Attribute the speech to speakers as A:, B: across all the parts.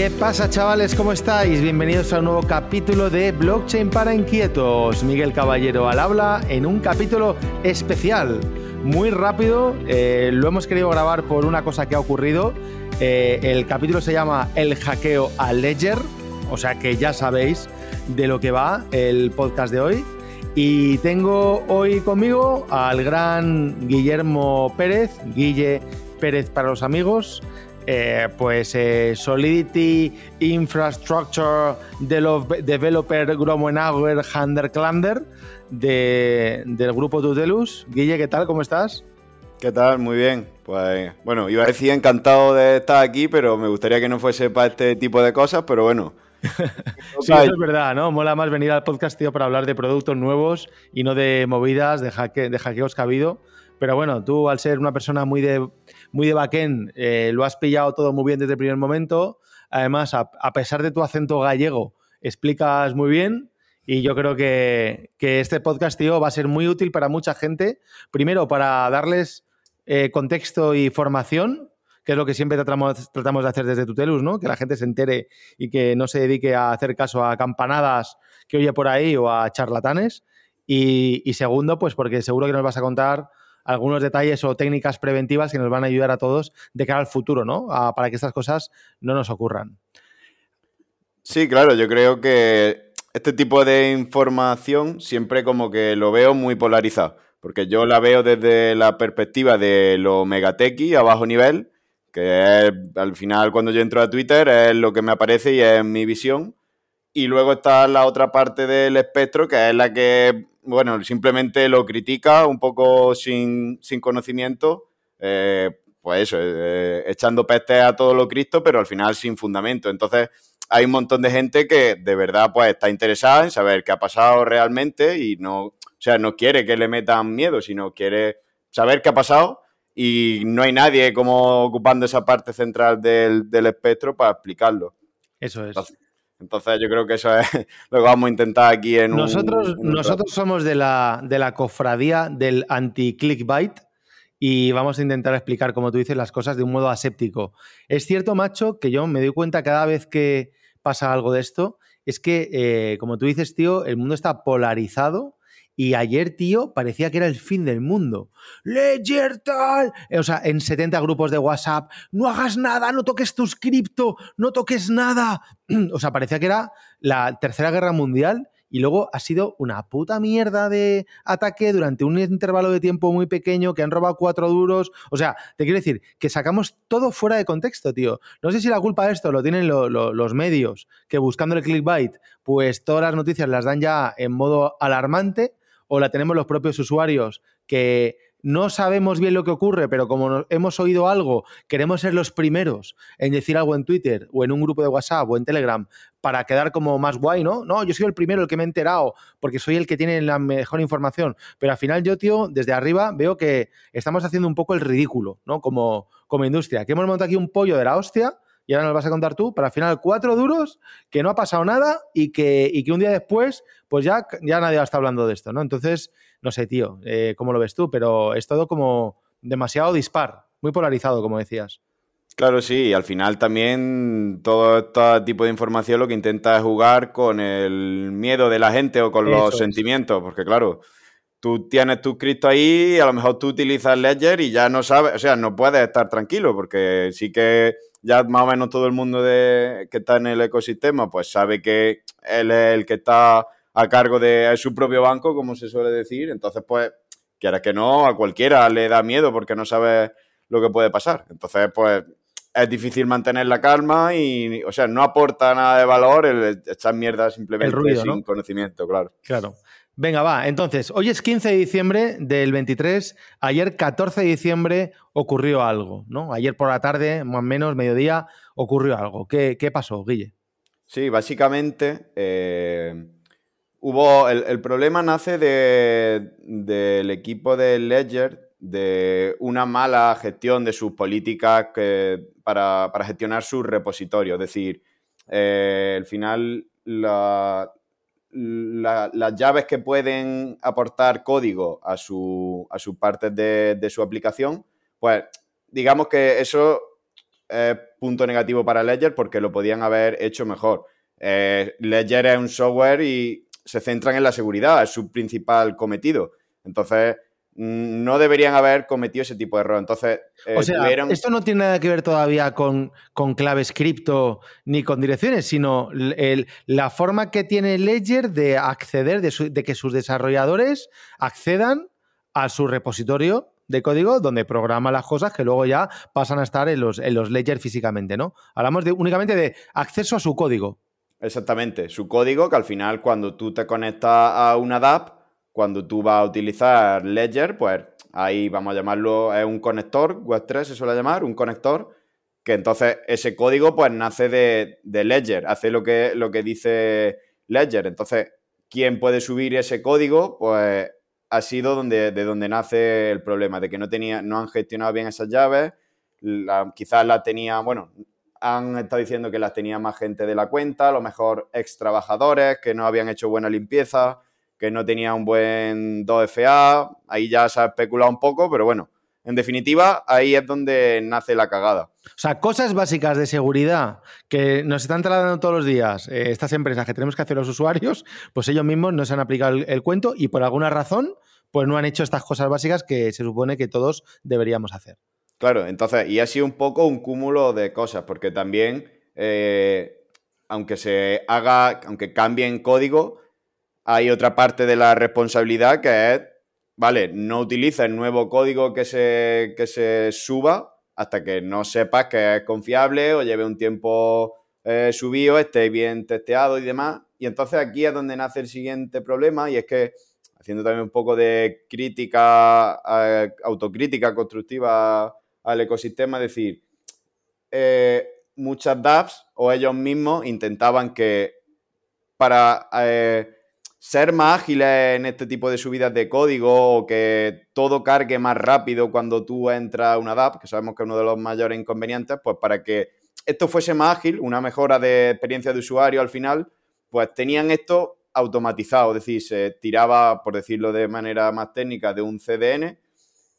A: ¿Qué pasa chavales? ¿Cómo estáis? Bienvenidos a un nuevo capítulo de Blockchain para Inquietos. Miguel Caballero al habla en un capítulo especial. Muy rápido, eh, lo hemos querido grabar por una cosa que ha ocurrido. Eh, el capítulo se llama El hackeo a Ledger, o sea que ya sabéis de lo que va el podcast de hoy. Y tengo hoy conmigo al gran Guillermo Pérez, Guille Pérez para los amigos, eh, pues eh, Solidity Infrastructure Developer Gromenauer Hander Klander de, del grupo Tutelus. Guille, ¿qué tal? ¿Cómo estás?
B: ¿Qué tal? Muy bien. Pues bueno, iba a decir encantado de estar aquí, pero me gustaría que no fuese para este tipo de cosas, pero bueno.
A: sí, eso es verdad, ¿no? Mola más venir al podcast, tío, para hablar de productos nuevos y no de movidas, de, de hackeos que ha habido. Pero bueno, tú al ser una persona muy de, muy de backend, eh, lo has pillado todo muy bien desde el primer momento. Además, a, pesar de tu acento gallego, explicas muy bien. Y yo creo que, este podcast, tío, va a ser muy útil para mucha gente. Primero, para darles eh, contexto y formación, que es lo que siempre tratamos, tratamos de hacer desde Tutelus, ¿no? Que la gente se entere y que no se dedique a hacer caso a campanadas que oye por ahí o a charlatanes. Y, y segundo, pues porque seguro que nos vas a contar algunos detalles o técnicas preventivas que nos van a ayudar a todos de cara al futuro, ¿no? para que estas cosas no nos ocurran.
B: Sí, claro, yo creo que este tipo de información siempre como que lo veo muy polarizado, porque yo la veo desde la perspectiva de lo megatequi a bajo nivel, que es, al final cuando yo entro a Twitter es lo que me aparece y es mi visión. Y luego está la otra parte del espectro, que es la que bueno, simplemente lo critica un poco sin, conocimiento, eh, pues eso, eh, echando peste a todo lo Cristo, pero al final sin fundamento. Entonces, hay un montón de gente que de verdad pues está interesada en saber qué ha pasado realmente y no, o sea, no quiere que le metan miedo, sino quiere saber qué ha pasado y no hay nadie como ocupando esa parte central del, espectro para explicarlo.
A: Eso es.
B: Entonces yo creo que eso es lo que vamos a intentar aquí en
A: nosotros, un, Nosotros somos de la, de la cofradía del anti-clickbait y vamos a intentar explicar, como tú dices, las cosas de un modo aséptico. Es cierto, macho, que yo me doy cuenta cada vez que pasa algo de esto, es que, eh, como tú dices, tío, el mundo está polarizado y ayer, tío, parecía que era el fin del mundo. Ledger tal. O sea, en 70 grupos de WhatsApp, no hagas nada, no toques tu cripto, no toques nada. O sea, parecía que era la tercera guerra mundial y luego ha sido una puta mierda de ataque durante un intervalo de tiempo muy pequeño que han robado cuatro duros. O sea, te quiero decir que sacamos todo fuera de contexto, tío. No sé si la culpa de esto lo tienen los medios, que buscando el clickbait, pues todas las noticias las dan ya en modo alarmante o la tenemos los propios usuarios que no sabemos bien lo que ocurre, pero como hemos oído algo, queremos ser los primeros en decir algo en Twitter o en un grupo de WhatsApp o en Telegram para quedar como más guay, ¿no? No, yo soy el primero el que me he enterado porque soy el que tiene la mejor información. Pero al final yo, tío, desde arriba veo que estamos haciendo un poco el ridículo, ¿no? Como, como industria. Que hemos montado aquí un pollo de la hostia y ahora nos vas a contar tú, pero al final cuatro duros, que no ha pasado nada y que, que un día después, pues ya, ya nadie está hablando de esto, ¿no? Entonces, no sé, tío, eh, cómo lo ves tú, pero es todo como demasiado dispar, muy polarizado, como decías.
B: Claro, sí, y al final también todo este tipo de información lo que intenta es jugar con el miedo de la gente o con los sentimientos, porque claro, tú tienes tu cripto ahí, a lo mejor tú utilizas Ledger y ya no sabes, o sea, no puedes estar tranquilo, porque sí que ya más o menos todo el mundo de, que está en el ecosistema, pues sabe que él es el que está a cargo de su propio banco, como se suele decir. Entonces, pues, quieras que no, a cualquiera le da miedo porque no sabe lo que puede pasar. Entonces, pues, es difícil mantener la calma y, o sea, no aporta nada de valor el echar mierda simplemente sin conocimiento, claro.
A: Claro. Venga, va. Entonces, hoy es 15 de diciembre del 23. Ayer, 14 de diciembre, ocurrió algo, ¿no? Ayer por la tarde, más o menos, mediodía, ocurrió algo. ¿Qué, pasó, Guille?
B: Sí, básicamente eh, hubo. El, problema nace del equipo de Ledger de una mala gestión de sus políticas para, gestionar su repositorio. Es decir, eh, al final la, las llaves que pueden aportar código a su, a sus partes de, su aplicación, pues digamos que eso es punto negativo para Ledger porque lo podían haber hecho mejor. Eh, Ledger es un software y se centran en la seguridad, es su principal cometido. Entonces, no deberían haber cometido ese tipo de error. Entonces,
A: eh, o sea, esto no tiene nada que ver todavía con, con claves cripto ni con direcciones, sino la forma que tiene Ledger de acceder, de, que sus desarrolladores accedan a su repositorio de código donde programa las cosas que luego ya pasan a estar en los, en los Ledger físicamente, ¿no? Hablamos de, únicamente de acceso a su código.
B: Exactamente, su código que al final cuando tú te conectas a una DAP, cuando tú vas a utilizar Ledger, pues ahí vamos a llamarlo, es un conector, Web3 se suele llamar, un conector, que entonces ese código pues nace de, Ledger, hace lo que, lo que dice Ledger. Entonces, ¿quién puede subir ese código? Pues ha sido donde, de donde nace el problema, de que no, tenía, no han gestionado bien esas llaves, quizás las tenía, bueno, han estado diciendo que las tenía más gente de la cuenta, a lo mejor ex trabajadores que no habían hecho buena limpieza, que no tenía un buen 2FA. Ahí ya se ha especulado un poco, pero bueno, en definitiva, ahí es donde nace la cagada.
A: O sea, cosas básicas de seguridad que nos están trasladando todos los días eh, estas empresas que tenemos que hacer los usuarios, pues ellos mismos no se han aplicado el, cuento y por alguna razón, pues no han hecho estas cosas básicas que se supone que todos deberíamos hacer.
B: Claro, entonces, y ha sido un poco un cúmulo de cosas, porque también, eh, aunque se haga, aunque cambie en código, hay otra parte de la responsabilidad que es, vale, no utiliza el nuevo código que se, que se suba hasta que no sepas que es confiable o lleve un tiempo eh, subido, esté bien testeado y demás. Y entonces aquí es donde nace el siguiente problema y es que, haciendo también un poco de crítica, eh, autocrítica constructiva al ecosistema, es decir, eh, muchas dApps o ellos mismos intentaban que para ser más ágiles en este tipo de subidas de código o que todo cargue más rápido cuando tú entras a una DApp, que sabemos que es uno de los mayores inconvenientes, pues para que esto fuese más ágil, una mejora de experiencia de usuario al final, pues tenían esto automatizado, es decir, se tiraba, por decirlo de manera más técnica, de un CDN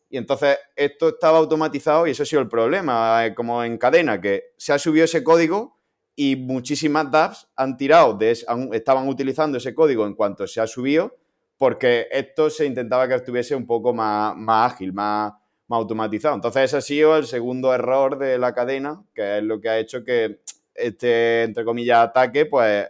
B: y entonces esto estaba automatizado y eso ha sido el problema, eh, como en cadena, que se ha subido ese código y muchísimas dApps han tirado, de, estaban utilizando ese código en cuanto se ha subido, porque esto se intentaba que estuviese un poco más, más ágil, más, más automatizado. Entonces ese ha sido el segundo error de la cadena, que es lo que ha hecho que este, entre comillas, ataque, pues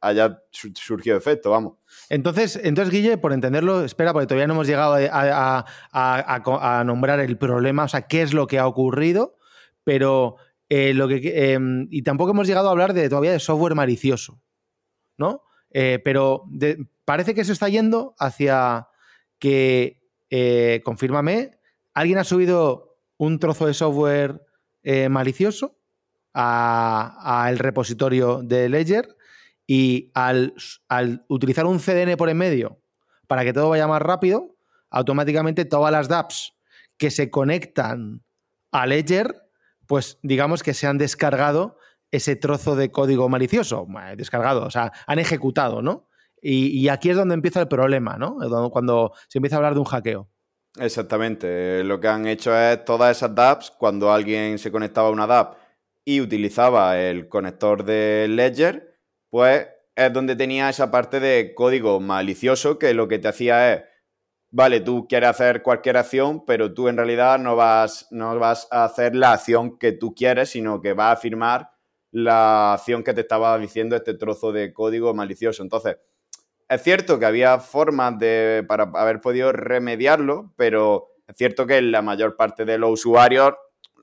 B: haya surgido efecto, vamos.
A: Entonces, entonces, Guille, por entenderlo, espera, porque todavía no hemos llegado a, nombrar el problema, o sea, qué es lo que ha ocurrido, pero eh, lo que. Em, y tampoco hemos llegado a hablar de todavía de software malicioso, ¿no? Eh, pero parece que se está yendo hacia que, eh, confírmame, alguien ha subido un trozo de software malicioso al repositorio de Ledger y al, utilizar un CDN por en medio para que todo vaya más rápido, automáticamente todas las dApps que se conectan a Ledger, pues digamos que se han descargado ese trozo de código malicioso, descargado, o sea, han ejecutado, ¿no? Y, aquí es donde empieza el problema, ¿no? Cuando se empieza a hablar de un hackeo.
B: Exactamente. Lo que han hecho es todas esas dApps, cuando alguien se conectaba a una DApp y utilizaba el conector de Ledger, pues es donde tenía esa parte de código malicioso que lo que te hacía es, vale, tú quieres hacer cualquier acción, pero tú en realidad no vas, no vas a hacer la acción que tú quieres, sino que vas a firmar la acción que te estaba diciendo este trozo de código malicioso. Entonces, es cierto que había formas de, para haber podido remediarlo, pero es cierto que la mayor parte de los usuarios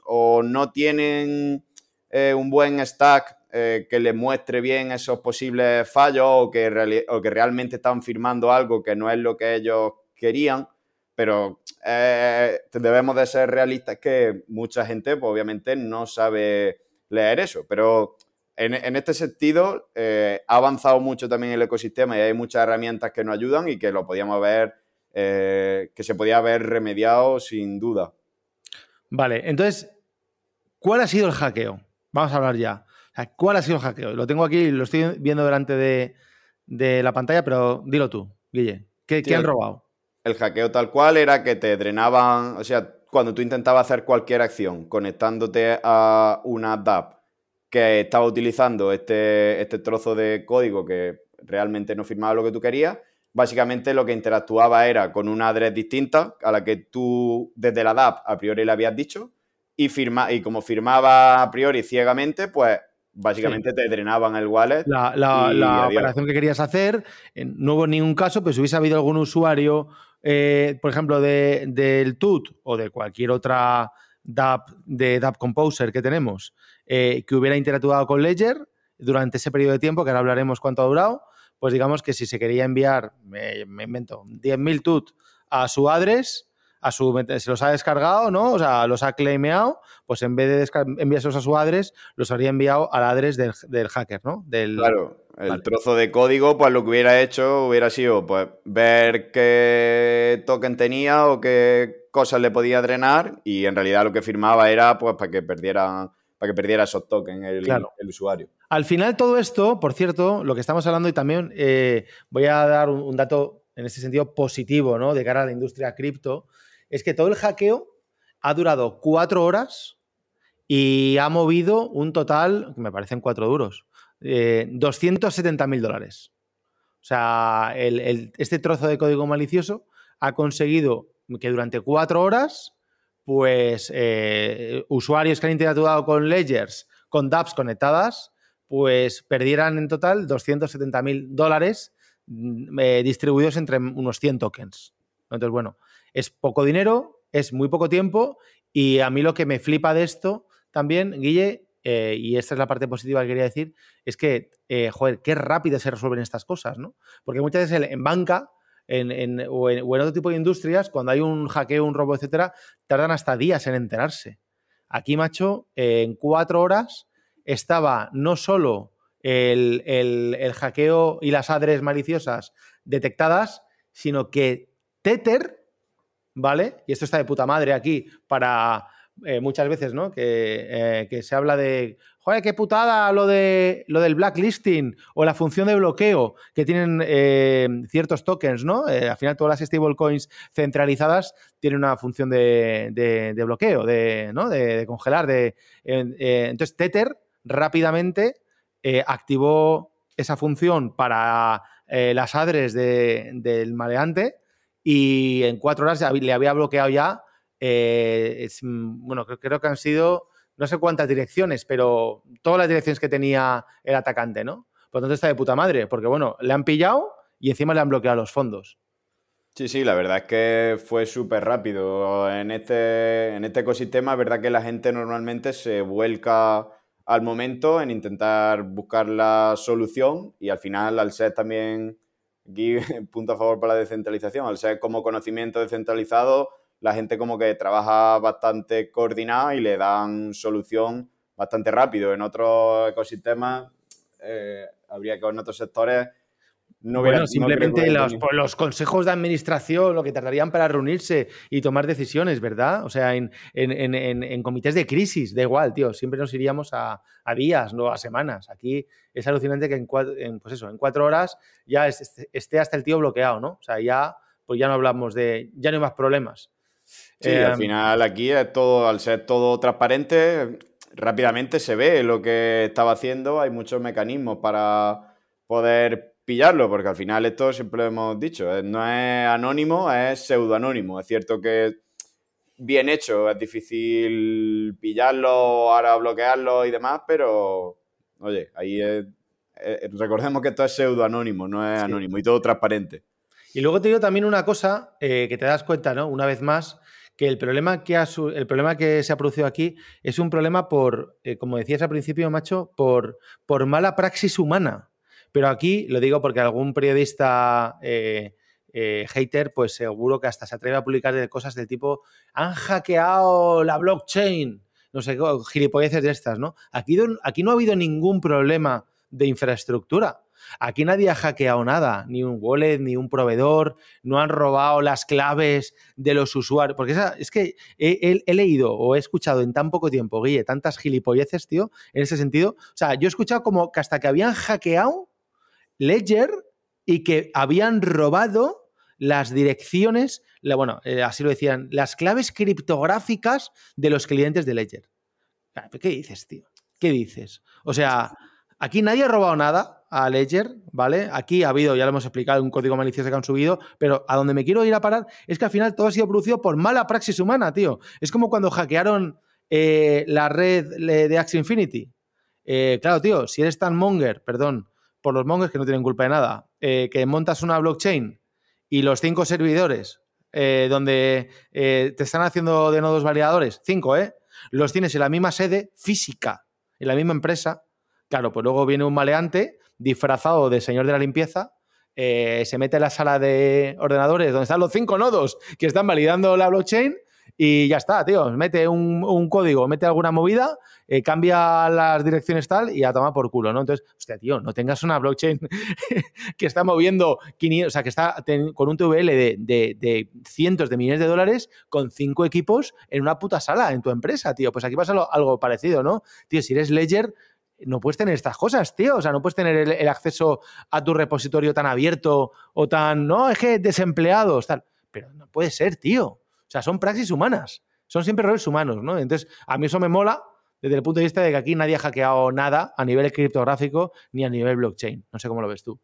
B: o no tienen eh, un buen stack eh, que le muestre bien esos posibles fallos o que, o que realmente están firmando algo que no es lo que ellos querían, pero eh, debemos de ser realistas que mucha gente pues, obviamente no sabe leer eso, pero en, este sentido eh, ha avanzado mucho también el ecosistema y hay muchas herramientas que nos ayudan y que lo podíamos ver, que se podía haber remediado sin duda.
A: Vale, entonces, ¿cuál ha sido el hackeo? Vamos a hablar ya. ¿Cuál ha sido el hackeo? Lo tengo aquí, lo estoy viendo delante de, la pantalla, pero dilo tú, Guille. ¿Qué, han robado?
B: El hackeo tal cual era que te drenaban, o sea, cuando tú intentabas hacer cualquier acción conectándote a una DAP que estaba utilizando este, este trozo de código que realmente no firmaba lo que tú querías, básicamente lo que interactuaba era con una address distinta a la que tú desde la DAP a priori le habías dicho y, firma, y como firmaba a priori ciegamente, pues básicamente te drenaban el wallet.
A: La, operación que querías hacer, no hubo ningún caso, pero si hubiese habido algún usuario, eh, por ejemplo, del de, TUT o de cualquier otra DAP, de DAP Composer que tenemos, eh, que hubiera interactuado con Ledger durante ese periodo de tiempo, que ahora hablaremos cuánto ha durado, pues digamos que si se quería enviar, me, me invento, 10.000 TUT a su address, a su, se los ha descargado, ¿no? O sea, los ha claimeado, pues en vez de enviárselos a su address, los habría enviado al address del, hacker, ¿no? Del,
B: claro, el trozo de código, pues lo que hubiera hecho hubiera sido, pues, ver qué token tenía o qué cosas le podía drenar y en realidad lo que firmaba era, pues, para que perdiera para que perdiera esos tokens el, el usuario.
A: Al final todo esto, por cierto, lo que estamos hablando y también eh, voy a dar un, dato en ese sentido positivo, ¿no? De cara a la industria cripto, es que todo el hackeo ha durado cuatro horas y ha movido un total, que me parecen cuatro duros, eh, 270 mil dólares. O sea, este trozo de código malicioso ha conseguido que durante cuatro horas, pues eh, usuarios que han interactuado con ledgers, con dApps conectadas, pues perdieran en total 270 mil dólares mm, eh, distribuidos entre unos 100 tokens. Entonces, bueno, es poco dinero, es muy poco tiempo y a mí lo que me flipa de esto también, Guille, eh, y esta es la parte positiva que quería decir, es que, eh, joder, qué rápido se resuelven estas cosas, ¿no? Porque muchas veces en banca en, o, en, otro tipo de industrias, cuando hay un hackeo, un robo, etcétera, tardan hasta días en enterarse. Aquí, macho, en cuatro horas estaba no solo el, el, hackeo y las adres maliciosas detectadas, sino que Tether ¿vale? Y esto está de puta madre aquí para eh, muchas veces, ¿no? Eh, que, se habla de, joder, qué putada lo, de, lo del blacklisting o la función de bloqueo que tienen eh, ciertos tokens, ¿no? al final todas las stablecoins centralizadas tienen una función de, bloqueo, de, ¿no? de, congelar. Entonces, Tether rápidamente activó esa función para las adres del maleante y en cuatro horas le había bloqueado ya, eh, mm, bueno, creo, que han sido no sé cuántas direcciones, pero todas las direcciones que tenía el atacante, ¿no? Por lo tanto está de puta madre, porque bueno, le han pillado y encima le han bloqueado los fondos.
B: Sí, sí, la verdad es que fue súper rápido. En este, en este ecosistema es verdad que la gente normalmente se vuelca al momento en intentar buscar la solución y al final al ser también Aquí, punto a favor para la descentralización. Al ser como conocimiento descentralizado, la gente como que trabaja bastante coordinada y le dan solución bastante rápido. En otros ecosistemas, eh, habría que en otros sectores
A: no bueno, simplemente los, consejos de administración, lo que tardarían para reunirse y tomar decisiones, ¿verdad? O sea, en, comités de crisis, da igual, tío, siempre nos iríamos a, días, no a semanas. Aquí es alucinante que en cuatro, pues eso, en cuatro horas ya esté hasta el tío bloqueado, ¿no? O sea, ya, pues ya no hablamos de, ya no hay más problemas.
B: Sí, al em, final aquí es todo, al ser todo transparente, rápidamente se ve lo que estaba haciendo, hay muchos mecanismos para poder pillarlo, porque al final esto siempre lo hemos dicho, eh, no es anónimo, es pseudoanónimo. Es cierto que bien hecho, es difícil pillarlo, ahora bloquearlo y demás, pero oye, ahí recordemos que esto es pseudoanónimo, no es anónimo y todo transparente.
A: Y luego te digo también una cosa eh, que te das cuenta, ¿no? Una vez más, que el problema que, el problema que se ha producido aquí es un problema por, eh, como decías al principio, macho, por, por mala praxis humana. Pero aquí lo digo porque algún periodista eh, hater, pues seguro que hasta se atreve a publicar cosas del tipo, han hackeado la blockchain, no sé, gilipolleces de estas, ¿no? Aquí, aquí no ha habido ningún problema de infraestructura. Aquí nadie ha hackeado nada, ni un wallet, ni un proveedor, no han robado las claves de los usuarios. Porque es que he, leído o he escuchado en tan poco tiempo, Guille, tantas gilipolleces, tío, en ese sentido. O sea, yo he escuchado como que hasta que habían hackeado Ledger y que habían robado las direcciones, bueno, eh, así lo decían, las claves criptográficas de los clientes de Ledger. ¿Qué dices, tío? ¿Qué dices? O sea, aquí nadie ha robado nada a Ledger, ¿vale? Aquí ha habido, ya lo hemos explicado, un código malicioso que han subido, pero a donde me quiero ir a parar es que al final todo ha sido producido por mala praxis humana, tío. Es como cuando hackearon eh, la red de Axie Infinity. Eh, claro, tío, si eres tan monger, perdón, por los mongers que no tienen culpa de nada, eh, que montas una blockchain y los cinco servidores donde te están haciendo de nodos validadores, cinco, ¿eh? Los tienes en la misma sede física, en la misma empresa. Claro, pues luego viene un maleante disfrazado de señor de la limpieza, se mete en la sala de ordenadores donde están los cinco nodos que están validando la blockchain y ya está, tío. Mete un, código, mete alguna movida, eh, cambia las direcciones tal y a tomar por culo, ¿no? Entonces, hostia, tío, no tengas una blockchain que está moviendo 500, o sea, que está con un TVL de, cientos de millones de dólares con cinco equipos en una puta sala en tu empresa, tío. Pues aquí pasa algo parecido, ¿no? Tío, si eres Ledger, no puedes tener estas cosas, tío. O sea, no puedes tener el, acceso a tu repositorio tan abierto o tan, no, es que desempleados, tal. Pero no puede ser, tío. O sea, son praxis humanas, son siempre errores humanos, ¿no? Entonces, a mí eso me mola desde el punto de vista de que aquí nadie ha hackeado nada a nivel criptográfico ni a nivel blockchain. No sé cómo lo ves tú.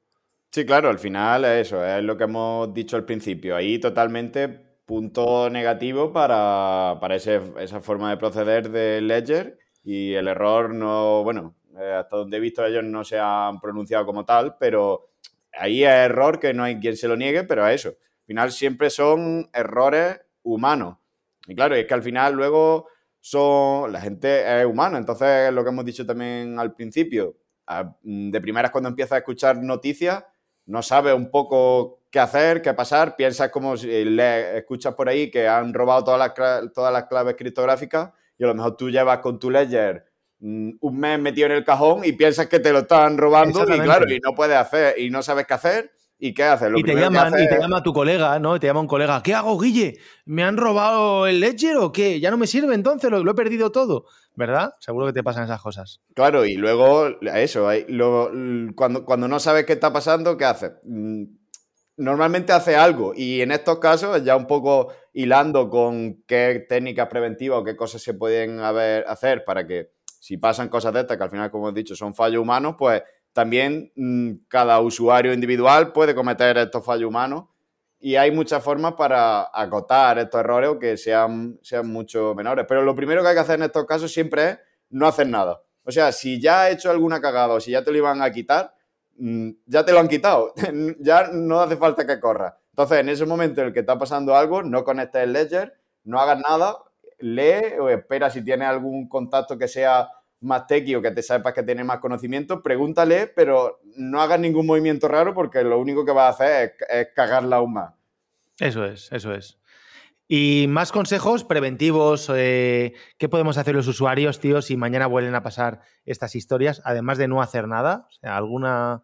B: Sí, claro, al final es eso, es lo que hemos dicho al principio. Ahí totalmente punto negativo para, esa forma de proceder de Ledger y el error no, bueno, eh, hasta donde he visto ellos no se han pronunciado como tal, pero ahí es error que no hay quien se lo niegue, pero a eso. Al final siempre son errores humano Y claro, es que al final luego son, la gente es humana, entonces lo que hemos dicho también al principio, de primeras cuando empiezas a escuchar noticias, no sabes un poco qué hacer, qué pasar, piensas como si le escuchas por ahí que han robado todas las, todas las claves criptográficas y a lo mejor tú llevas con tu ledger mm, un mes metido en el cajón y piensas que te lo están robando y claro, y no puedes hacer y no sabes qué hacer ¿Y qué hace?
A: y, te llaman, y te llama tu colega, ¿no? te llama un colega, ¿qué hago, Guille? ¿Me han robado el Ledger o qué? ¿Ya no me sirve entonces? Lo, he perdido todo. ¿Verdad? Seguro que te pasan esas cosas.
B: Claro, y luego, eso, cuando, cuando no sabes qué está pasando, ¿qué hace? Mm, normalmente hace algo y en estos casos, ya un poco hilando con qué técnicas preventivas o qué cosas se pueden hacer para que si pasan cosas de estas, que al final, como he dicho, son fallos humanos, pues también mm, cada usuario individual puede cometer estos fallos humanos y hay muchas formas para acotar estos errores o que sean, sean mucho menores. Pero lo primero que hay que hacer en estos casos siempre es no hacer nada. O sea, si ya has hecho alguna cagada o si ya te lo iban a quitar, mm, ya te lo han quitado. ya no hace falta que corras. Entonces, en ese momento en el que está pasando algo, no conectes el ledger, no hagas nada, lee o espera si tienes algún contacto que sea más tequi que te sepas que tiene más conocimiento, pregúntale, pero no hagas ningún movimiento raro porque lo único que va a hacer es, cagarla aún más.
A: Eso es, eso es. Y más consejos preventivos, eh, ¿qué podemos hacer los usuarios, tío, si mañana vuelven a pasar estas historias, además de no hacer nada? O sea, alguna...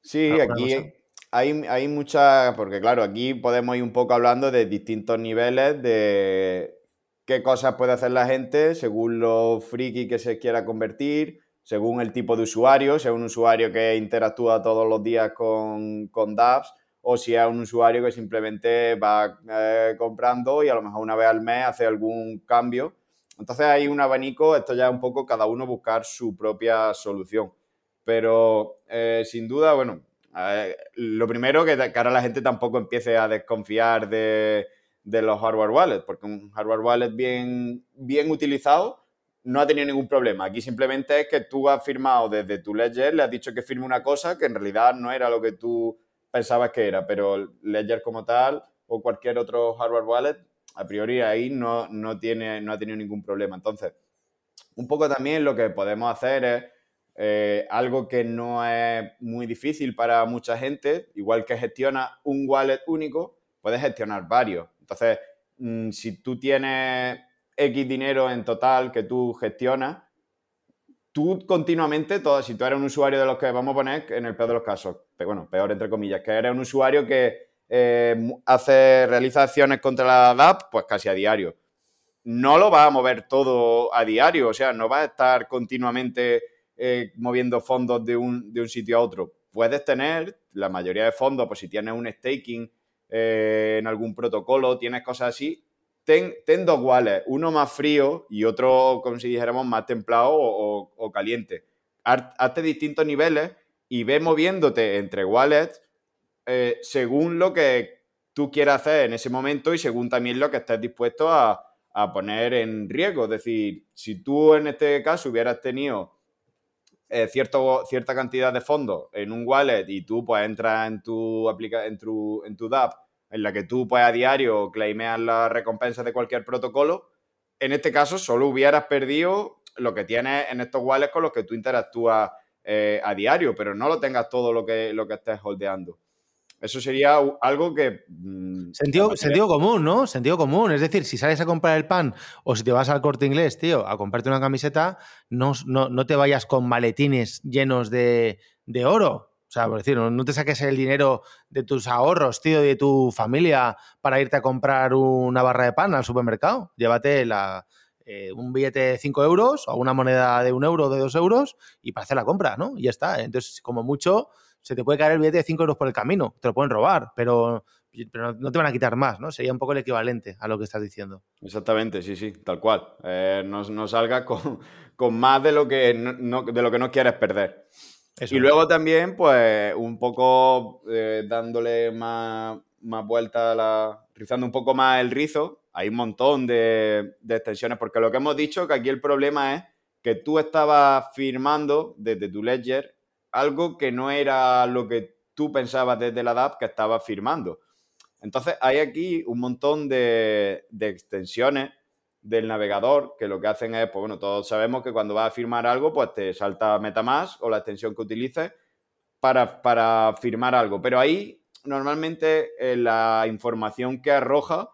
B: Sí, aquí hay, hay mucha, porque claro, aquí podemos ir un poco hablando de distintos niveles de qué cosas puede hacer la gente según lo friki que se quiera convertir, según el tipo de usuario, si es un usuario que interactúa todos los días con, con dApps o si es un usuario que simplemente va eh, comprando y a lo mejor una vez al mes hace algún cambio. Entonces hay un abanico, esto ya es un poco cada uno buscar su propia solución. Pero eh, sin duda, bueno, eh, lo primero que, que ahora la gente tampoco empiece a desconfiar de, de los hardware wallets, porque un hardware wallet bien, bien utilizado no ha tenido ningún problema. Aquí simplemente es que tú has firmado desde tu ledger, le has dicho que firme una cosa que en realidad no era lo que tú pensabas que era, pero ledger como tal o cualquier otro hardware wallet, a priori ahí no, no, tiene, no ha tenido ningún problema. Entonces, un poco también lo que podemos hacer es eh, algo que no es muy difícil para mucha gente, igual que gestiona un wallet único, puedes gestionar varios. Entonces, mm, si tú tienes X dinero en total que tú gestionas, tú continuamente, todo, si tú eres un usuario de los que vamos a poner, en el peor de los casos, bueno, peor entre comillas, que eres un usuario que eh, hace, realiza acciones contra la DAP, pues casi a diario. No lo va a mover todo a diario, o sea, no va a estar continuamente eh, moviendo fondos de un, de un sitio a otro. Puedes tener la mayoría de fondos, pues si tienes un staking eh, en algún protocolo, tienes cosas así, ten, dos wallets, uno más frío y otro, como si dijéramos, más templado o, caliente. Hazte distintos niveles y ve moviéndote entre wallets eh, según lo que tú quieras hacer en ese momento y según también lo que estés dispuesto a, poner en riesgo. Es decir, si tú en este caso hubieras tenido eh, cierto, cierta cantidad de fondos en un wallet y tú pues entras en tu, aplica en tu, en tu DApp en la que tú pues a diario claimeas la recompensa de cualquier protocolo, en este caso solo hubieras perdido lo que tienes en estos wallets con los que tú interactúas eh, a diario, pero no lo tengas todo lo que, lo que estés holdeando. Eso sería algo que...
A: Mm, sentido, sentido común, ¿no? Sentido común. Es decir, si sales a comprar el pan o si te vas al corte inglés, tío, a comprarte una camiseta, no, no, te vayas con maletines llenos de, de oro. O sea, por decir, no, te saques el dinero de tus ahorros, tío, de tu familia para irte a comprar una barra de pan al supermercado. Llévate la, eh, un billete de 5 euros o una moneda de un euro o de 2 euros y para hacer la compra, ¿no? Y ya está. Entonces, como mucho, se te puede caer el billete de 5 euros por el camino. Te lo pueden robar, pero, pero no te van a quitar más, ¿no? Sería un poco el equivalente a lo que estás diciendo.
B: Exactamente, sí, sí, tal cual. Eh, no, no salgas con, con, más de lo, que no, de lo que no quieres perder y luego también, pues, un poco eh, dándole más, más vuelta a la. rizando un poco más el rizo. Hay un montón de, extensiones, porque lo que hemos dicho que aquí el problema es que tú estabas firmando desde tu ledger algo que no era lo que tú pensabas desde la DAP que estabas firmando. Entonces, hay aquí un montón de, extensiones del navegador, que lo que hacen es, pues bueno, todos sabemos que cuando vas a firmar algo, pues te salta MetaMask o la extensión que utilices para, para firmar algo. Pero ahí normalmente eh, la información que arroja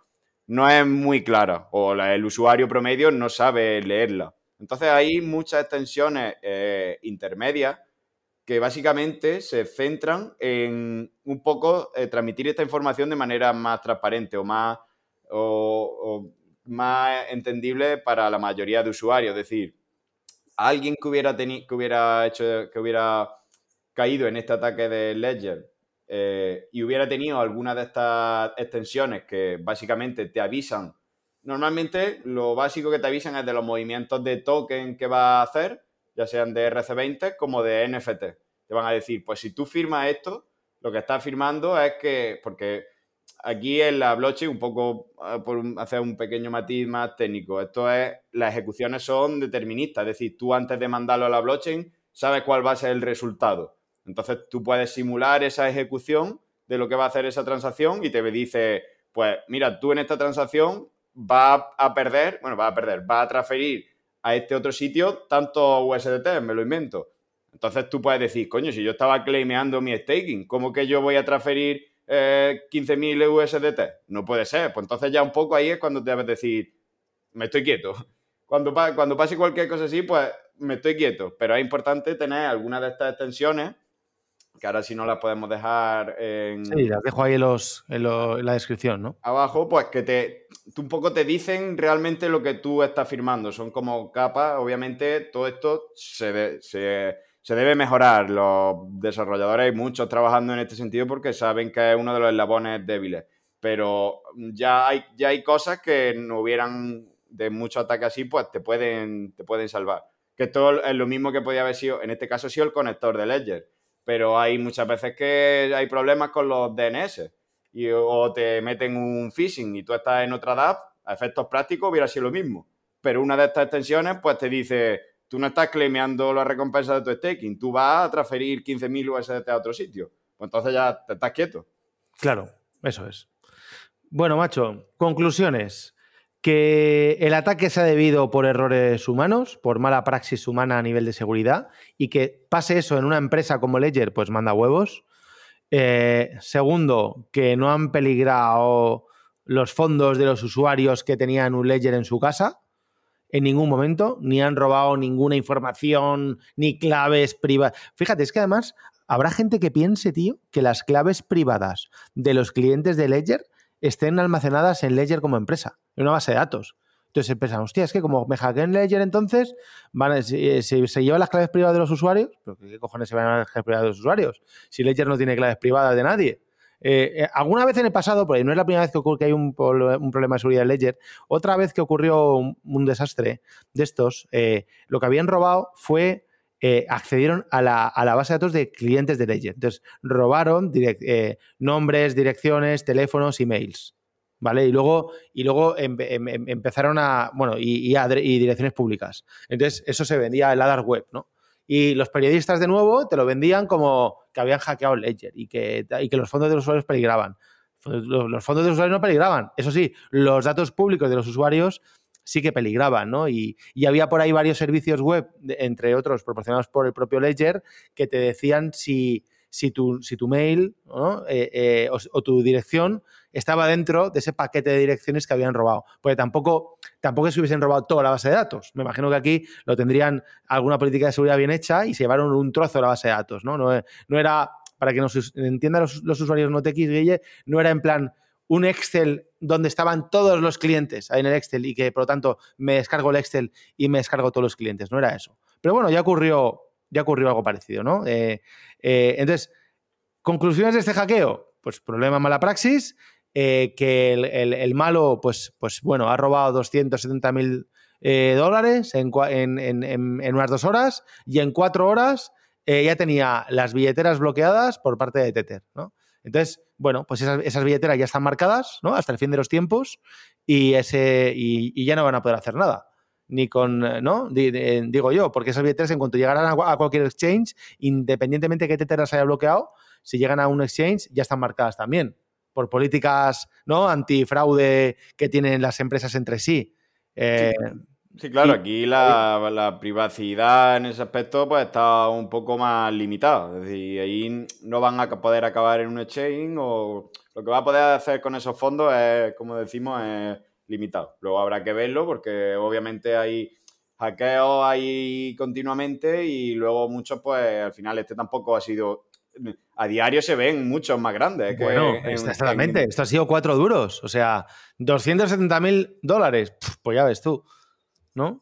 B: no es muy clara o el usuario promedio no sabe leerla. Entonces hay muchas extensiones eh, intermedias que básicamente se centran en un poco eh, transmitir esta información de manera más transparente o más o, más entendible para la mayoría de usuarios. Es decir, alguien que hubiera, que hubiera hecho, que hubiera caído en este ataque de Ledger eh, y hubiera tenido alguna de estas extensiones que básicamente te avisan. Normalmente lo básico que te avisan es de los movimientos de token que va a hacer, ya sean de RC20 como de NFT. Te van a decir, pues si tú firmas esto, lo que estás firmando es que, porque aquí en la blockchain, un poco ah, por hacer un pequeño matiz más técnico, esto es, las ejecuciones son deterministas, es decir, tú antes de mandarlo a la blockchain sabes cuál va a ser el resultado. Entonces tú puedes simular esa ejecución de lo que va a hacer esa transacción y te dice, pues mira, tú en esta transacción vas a perder, bueno, vas a perder, vas a transferir a este otro sitio tanto USDT, me lo invento. Entonces tú puedes decir, coño, si yo estaba claimeando mi staking, ¿cómo que yo voy a transferir eh, 15.000 USDT. No puede ser. Pues entonces ya un poco ahí es cuando debes decir, me estoy quieto. Cuando, cuando pase cualquier cosa así, pues me estoy quieto. Pero es importante tener alguna de estas extensiones, que ahora si no las podemos dejar en...
A: Sí, las dejo ahí en, los, en, la descripción, ¿no?
B: Abajo, pues que te un poco te dicen realmente lo que tú estás firmando. Son como capas, obviamente todo esto se, se se debe mejorar. Los desarrolladores hay muchos trabajando en este sentido porque saben que es uno de los eslabones débiles. Pero ya hay, ya hay cosas que no hubieran de mucho ataque así, pues te pueden, te pueden salvar. Que esto es lo mismo que podía haber sido, en este caso, sido el conector de Ledger. Pero hay muchas veces que hay problemas con los DNS. Y, o te meten un phishing y tú estás en otra DAP, a efectos prácticos hubiera sido lo mismo. Pero una de estas extensiones, pues te dice, tú no estás claimeando la recompensa de tu staking, tú vas a transferir 15.000 USDT a otro sitio. Pues entonces ya te estás quieto.
A: Claro, eso es. Bueno, macho, conclusiones. Que el ataque se ha debido por errores humanos, por mala praxis humana a nivel de seguridad, y que pase eso en una empresa como Ledger, pues manda huevos. Eh, segundo, que no han peligrado los fondos de los usuarios que tenían un Ledger en su casa en ningún momento, ni han robado ninguna información, ni claves privadas. Fíjate, es que además habrá gente que piense, tío, que las claves privadas de los clientes de Ledger estén almacenadas en Ledger como empresa, una base de datos. Entonces empiezan, hostia, es que como me hackeen Ledger entonces, van se, se, llevan las claves privadas de los usuarios, ¿pero qué cojones se van a las claves privadas de los usuarios? Si Ledger no tiene claves privadas de nadie. eh, eh, alguna vez en el pasado, porque no es la primera vez que ocurre que hay un, problema de seguridad en Ledger, otra vez que ocurrió un, desastre de estos, lo que habían robado fue accedieron a la, base de datos de clientes de Ledger. Entonces, robaron nombres, direcciones, teléfonos, emails. ¿Vale? Y luego, y luego em, em, em, empezaron a. Bueno, y, y, direcciones públicas. Entonces, eso se vendía en la web, ¿no? Y los periodistas, de nuevo, te lo vendían como que habían hackeado Ledger y que, que los fondos de los usuarios peligraban. Los, fondos de los usuarios no peligraban. Eso sí, los datos públicos de los usuarios sí que peligraban, ¿no? Y, había por ahí varios servicios web, entre otros proporcionados por el propio Ledger, que te decían si, si, tu, si tu mail eh, eh, o, tu dirección estaba dentro de ese paquete de direcciones que habían robado. Porque tampoco, tampoco se hubiesen robado toda la base de datos. Me imagino que aquí lo tendrían alguna política de seguridad bien hecha y se llevaron un trozo de la base de datos, ¿no? No, no era, para que nos entiendan los, usuarios no TX, Guille, no era en plan un Excel donde estaban todos los clientes ahí en el Excel y que por lo tanto me descargo el Excel y me descargo todos los clientes. No era eso. Pero bueno, ya ocurrió, ya ocurrió algo parecido, ¿no? Eh, eh, entonces, conclusiones de este hackeo. Pues problema mala praxis, eh, que el, malo, pues, pues bueno, ha robado 270 mil eh, dólares en, unas dos horas y en cuatro horas ya tenía las billeteras bloqueadas por parte de Tether, ¿no? Entonces, bueno, pues esas, billeteras ya están marcadas, ¿no? Hasta el fin de los tiempos y, ese, y, ya no van a poder hacer nada. Ni con, ¿no? digo yo, porque esas billeteras en cuanto llegaran a, cualquier exchange, independientemente de que Tether las haya bloqueado, si llegan a un exchange ya están marcadas también por políticas ¿no? antifraude que tienen las empresas entre sí.
B: Eh, sí, claro, aquí la, privacidad en ese aspecto pues está un poco más limitada. Es decir, ahí no van a poder acabar en un exchange o lo que va a poder hacer con esos fondos es, como decimos, es limitado. Luego habrá que verlo porque obviamente hay hackeos ahí continuamente y luego muchos pues al final este tampoco ha sido a diario se ven muchos más grandes.
A: bueno, exactamente. Esto ha sido cuatro duros. O sea, 270 mil dólares. Pues ya ves tú, ¿no?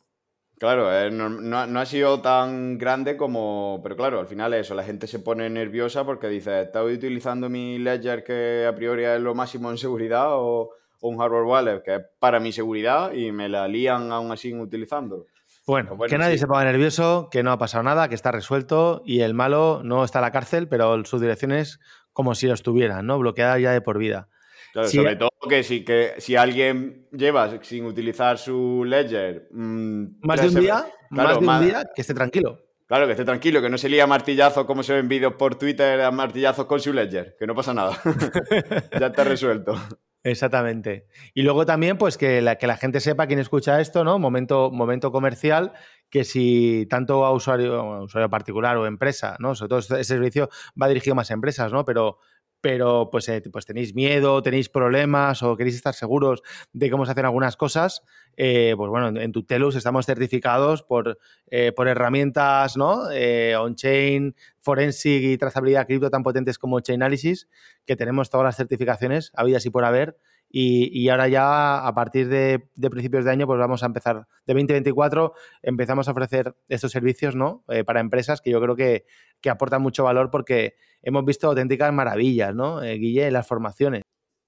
B: Claro, eh, no, ha sido tan grande como. Pero claro, al final eso, la gente se pone nerviosa porque dice, ¿estoy utilizando mi Ledger que a priori es lo máximo en seguridad o, o un hardware wallet que es para mi seguridad y me la lían aún así utilizando?
A: Bueno, que nadie se ponga nervioso, que no ha pasado nada, que está resuelto y el malo no está en la cárcel, pero su dirección es como si lo estuviera, ¿no? Bloqueada ya de por vida.
B: Claro, sobre todo que si, que si alguien lleva sin utilizar su ledger...
A: Mm, más de un día, más de un día, que esté tranquilo.
B: Claro, que esté tranquilo, que no se lía martillazo como se ven vídeos por Twitter a martillazos con su ledger, que no pasa nada. ya está resuelto.
A: Exactamente. Y luego también, pues que la, que la gente sepa, quien escucha esto, ¿no? Momento, momento comercial, que si tanto a usuario, usuario particular o empresa, ¿no? Sobre todo ese servicio va dirigido más a empresas, ¿no? Pero pero pues, eh, pues tenéis miedo, tenéis problemas o queréis estar seguros de cómo se hacen algunas cosas, eh, pues bueno, en, Tutelus estamos certificados por, eh, por herramientas ¿no? on-chain, forensic y trazabilidad cripto tan potentes como Chainalysis, que tenemos todas las certificaciones habidas y por haber. Y, ahora ya a partir de, principios de año pues vamos a empezar, de 2024 empezamos a ofrecer estos servicios ¿no? para empresas que yo creo que, que aportan mucho valor porque hemos visto auténticas maravillas, ¿no, eh, Guille, en las formaciones?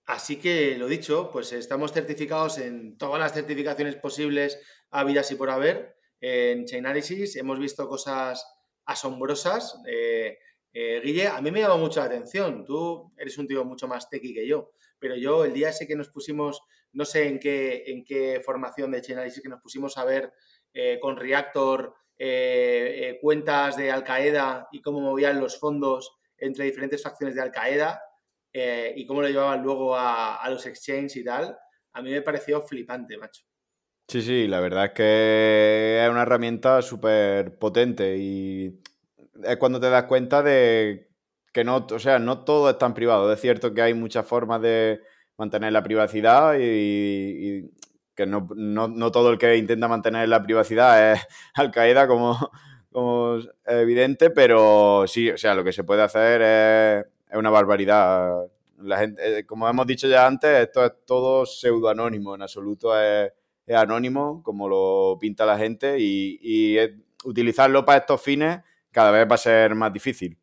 A: Así que, lo dicho, pues estamos certificados en todas las certificaciones posibles, habidas y por haber. En Chainalysis hemos visto cosas asombrosas. Eh, eh, Guille, a mí me llama mucho la atención. Tú eres un tío mucho más tequi que yo, pero yo el día ese que nos pusimos, no sé en qué, en qué formación de Chainalysis, que nos pusimos a ver con Reactor cuentas de Al Qaeda y cómo movían los fondos entre diferentes facciones de Al Qaeda eh, y cómo lo llevaban luego a, los exchanges y tal, a mí me pareció flipante, macho.
B: Sí, sí, la verdad es que es una herramienta súper potente y es cuando te das cuenta de que no, o sea, no todo es tan privado. Es cierto que hay muchas formas de mantener la privacidad y, que no, no, todo el que intenta mantener la privacidad es Al Qaeda como, como es evidente, pero sí, o sea, lo que se puede hacer es, una barbaridad. La gente, eh, como hemos dicho ya antes, esto es todo pseudoanónimo, en absoluto es, anónimo, como lo pinta la gente, y, utilizarlo para estos fines cada vez va a ser más difícil.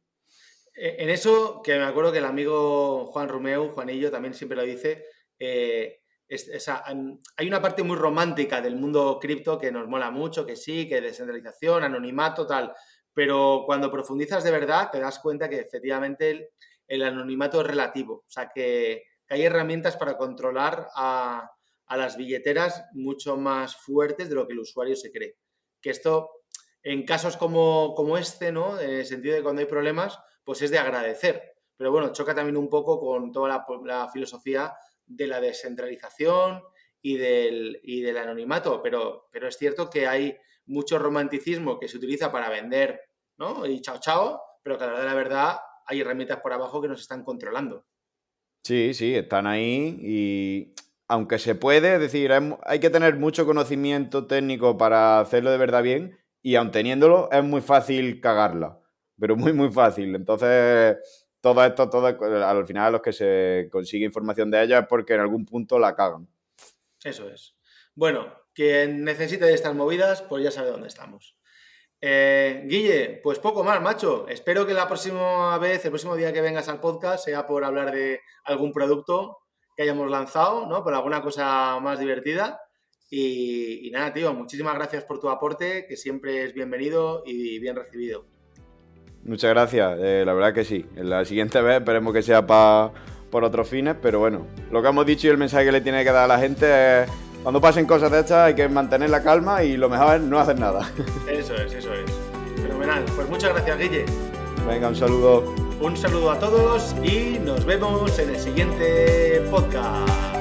A: E, en eso, que me acuerdo que el amigo Juan Romeu, Juanillo, también siempre lo dice, eh, hay una parte muy romántica del mundo cripto que nos mola mucho, que sí, que descentralización, anonimato, tal, pero cuando profundizas de verdad te das cuenta que efectivamente el, anonimato es relativo, o sea que, hay herramientas para controlar a, las billeteras mucho más fuertes de lo que el usuario se cree. Que esto, en casos como, este, ¿no? En el sentido de cuando hay problemas, pues es de agradecer. Pero bueno, choca también un poco con toda la filosofía de la descentralización y del, y del anonimato, pero, pero es cierto que hay mucho romanticismo que se utiliza para vender, ¿no? Y chao, chao, pero que a la de la verdad hay herramientas por abajo que nos están controlando.
B: Sí, sí, están ahí y aunque se puede, es decir, hay que tener mucho conocimiento técnico para hacerlo de verdad bien y aun teniéndolo es muy fácil cagarla, pero muy, muy fácil. Entonces, todo esto, todo, al final los que se consigue información de ella es porque en algún punto la cagan.
A: Eso es. Bueno, quien necesite de estas movidas, pues ya sabe dónde estamos. Eh, Guille, pues poco más, macho. Espero que la próxima vez, el próximo día que vengas al podcast, sea por hablar de algún producto que hayamos lanzado, ¿no? Por alguna cosa más divertida. Y nada, tío, muchísimas gracias por tu aporte, que siempre es bienvenido y bien recibido.
B: Muchas gracias, eh, la verdad que sí. En la siguiente vez esperemos que sea para por otros fines, pero bueno, lo que hemos dicho y el mensaje que le tiene que dar a la gente es, cuando pasen cosas de estas hay que mantener la calma y lo mejor es no hacer nada.
A: Eso es, eso es. Fenomenal. Pues muchas gracias, Guille.
B: Venga, un saludo.
A: Un saludo a todos y nos vemos en el siguiente podcast.